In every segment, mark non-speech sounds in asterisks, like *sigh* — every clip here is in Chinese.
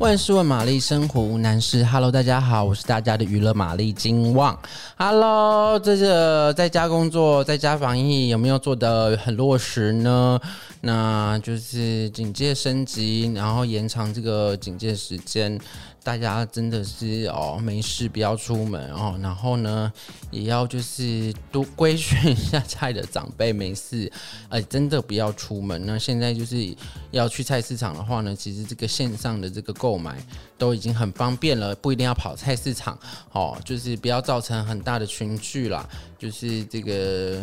万事问玛丽，生活无难事。Hello，大家好，我是大家的娱乐玛丽金旺。Hello，这个在家工作，在家防疫有没有做的很落实呢？那就是警戒升级，然后延长这个警戒时间。大家真的是哦，没事不要出门哦，然后呢，也要就是多规训一下家里的长辈，没事，哎，真的不要出门。那现在就是要去菜市场的话呢，其实这个线上的这个购买都已经很方便了，不一定要跑菜市场哦，就是不要造成很大的群聚啦，就是这个。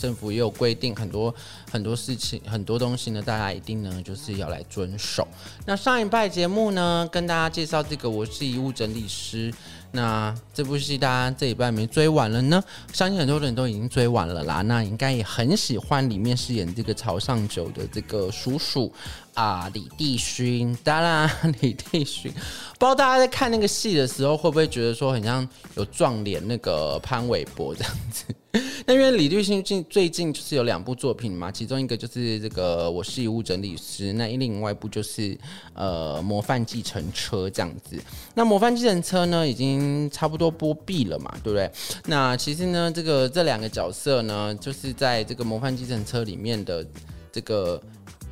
政府也有规定很多很多事情，很多东西呢，大家一定呢就是要来遵守。那上一拜节目呢，跟大家介绍这个我是遗物整理师。那这部戏大家这一拜没追完了呢？相信很多人都已经追完了啦。那应该也很喜欢里面饰演这个朝上九的这个叔叔啊，李帝勋。当然，李帝勋，不知道大家在看那个戏的时候，会不会觉得说很像有撞脸那个潘玮柏这样子？*laughs* 那因为李帝勋近最近就是有两部作品嘛，其中一个就是这个《我是遗物整理师》，那另外一部就是呃《模范计程车》这样子。那《模范计程车》呢，已经差不多播毕了嘛，对不对？那其实呢，这个这两个角色呢，就是在这个《模范计程车》里面的这个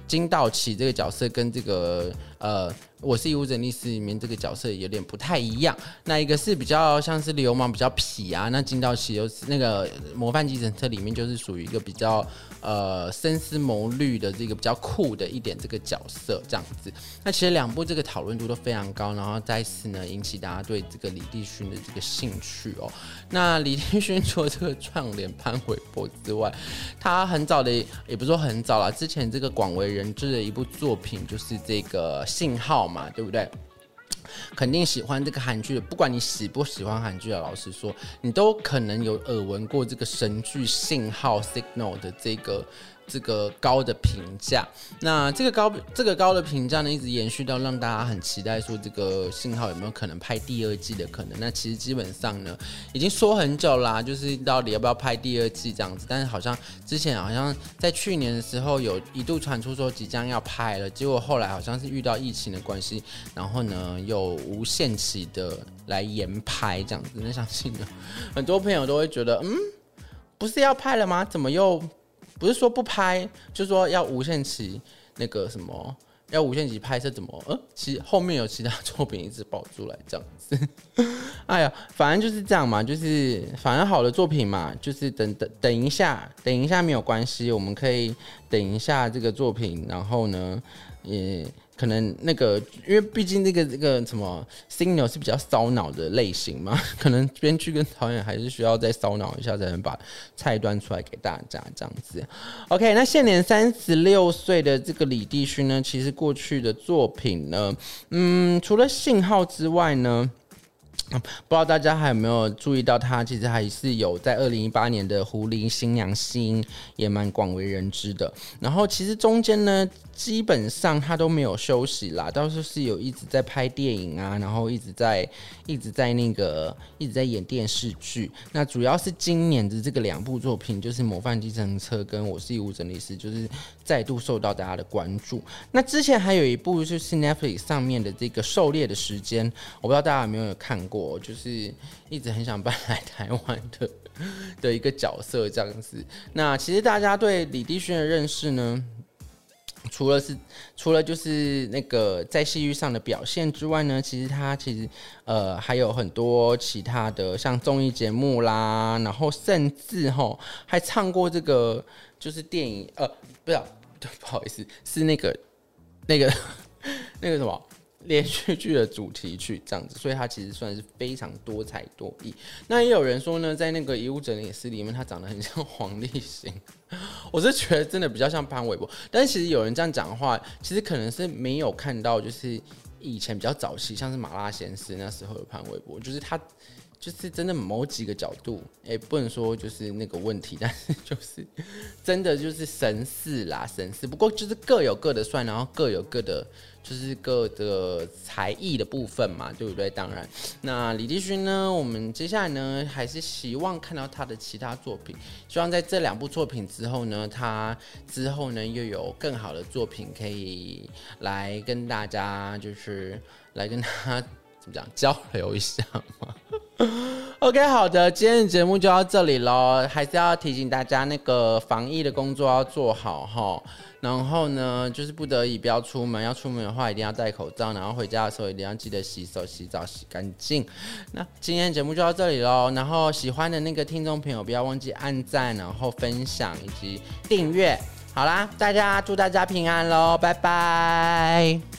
金道奇这个角色跟这个呃。我是遗物整理师里面这个角色有点不太一样，那一个是比较像是流氓，比较痞啊。那金道奇又是那个模范计程车里面就是属于一个比较呃深思谋虑的这个比较酷的一点这个角色这样子。那其实两部这个讨论度都非常高，然后再次呢引起大家对这个李帝勋的这个兴趣哦。那李帝勋除了这个串联潘玮柏之外，他很早的也不是说很早了，之前这个广为人知的一部作品就是这个信号。嘛，对不对？肯定喜欢这个韩剧的，不管你喜不喜欢韩剧的，老实说，你都可能有耳闻过这个神剧《信号》（Signal） 的这个。这个高的评价，那这个高这个高的评价呢，一直延续到让大家很期待说这个信号有没有可能拍第二季的可能？那其实基本上呢，已经说很久啦，就是到底要不要拍第二季这样子。但是好像之前好像在去年的时候有一度传出说即将要拍了，结果后来好像是遇到疫情的关系，然后呢又无限期的来延拍这样子。那相信呢，很多朋友都会觉得，嗯，不是要拍了吗？怎么又？不是说不拍，就是说要无限期那个什么，要无限期拍摄怎么？呃，其后面有其他作品一直保住来这样子。*laughs* 哎呀，反正就是这样嘛，就是反正好的作品嘛，就是等等等一下，等一下没有关系，我们可以等一下这个作品，然后呢，也。可能那个，因为毕竟那个这个什么 Signal 是比较烧脑的类型嘛，*laughs* 可能编剧跟导演还是需要再烧脑一下，才能把菜端出来给大家这样子。OK，那现年三十六岁的这个李帝勋呢，其实过去的作品呢，嗯，除了信号之外呢。不知道大家还有没有注意到，他其实还是有在二零一八年的《狐狸新娘心》也蛮广为人知的。然后其实中间呢，基本上他都没有休息啦，倒是是有一直在拍电影啊，然后一直在一直在那个一直在演电视剧。那主要是今年的这个两部作品，就是《模范计程车》跟《我是义务整理师》，就是再度受到大家的关注。那之前还有一部就是 Netflix 上面的这个《狩猎的时间》，我不知道大家有没有看过。我就是一直很想搬来台湾的的一个角色这样子。那其实大家对李帝勋的认识呢，除了是除了就是那个在戏剧上的表现之外呢，其实他其实呃还有很多其他的像综艺节目啦，然后甚至齁还唱过这个就是电影呃不是对不好意思是那个那个 *laughs* 那个什么。连续剧的主题曲这样子，所以他其实算是非常多才多艺。那也有人说呢，在那个遗物整理师里面，他长得很像黄立行。*laughs* 我是觉得真的比较像潘玮柏，但其实有人这样讲的话，其实可能是没有看到，就是以前比较早期，像是《麻辣鲜师》那时候的潘玮柏，就是他就是真的某几个角度，哎、不能说就是那个问题，*laughs* 但是就是真的就是神似啦，神似。不过就是各有各的帅，然后各有各的，就是各的才艺的部分嘛，对不对？当然，那李帝勋呢，我们接下来呢，还是希望看到他的其他作品，希望在这两部作品之后呢，他之后呢又有更好的作品可以来跟大家，就是来跟他。*laughs* 怎么讲交流一下嘛 *laughs* OK，好的，今天的节目就到这里喽。还是要提醒大家，那个防疫的工作要做好哈。然后呢，就是不得已不要出门，要出门的话一定要戴口罩。然后回家的时候一定要记得洗手、洗澡、洗干净。那今天的节目就到这里喽。然后喜欢的那个听众朋友不要忘记按赞，然后分享以及订阅。好啦，大家祝大家平安喽，拜拜。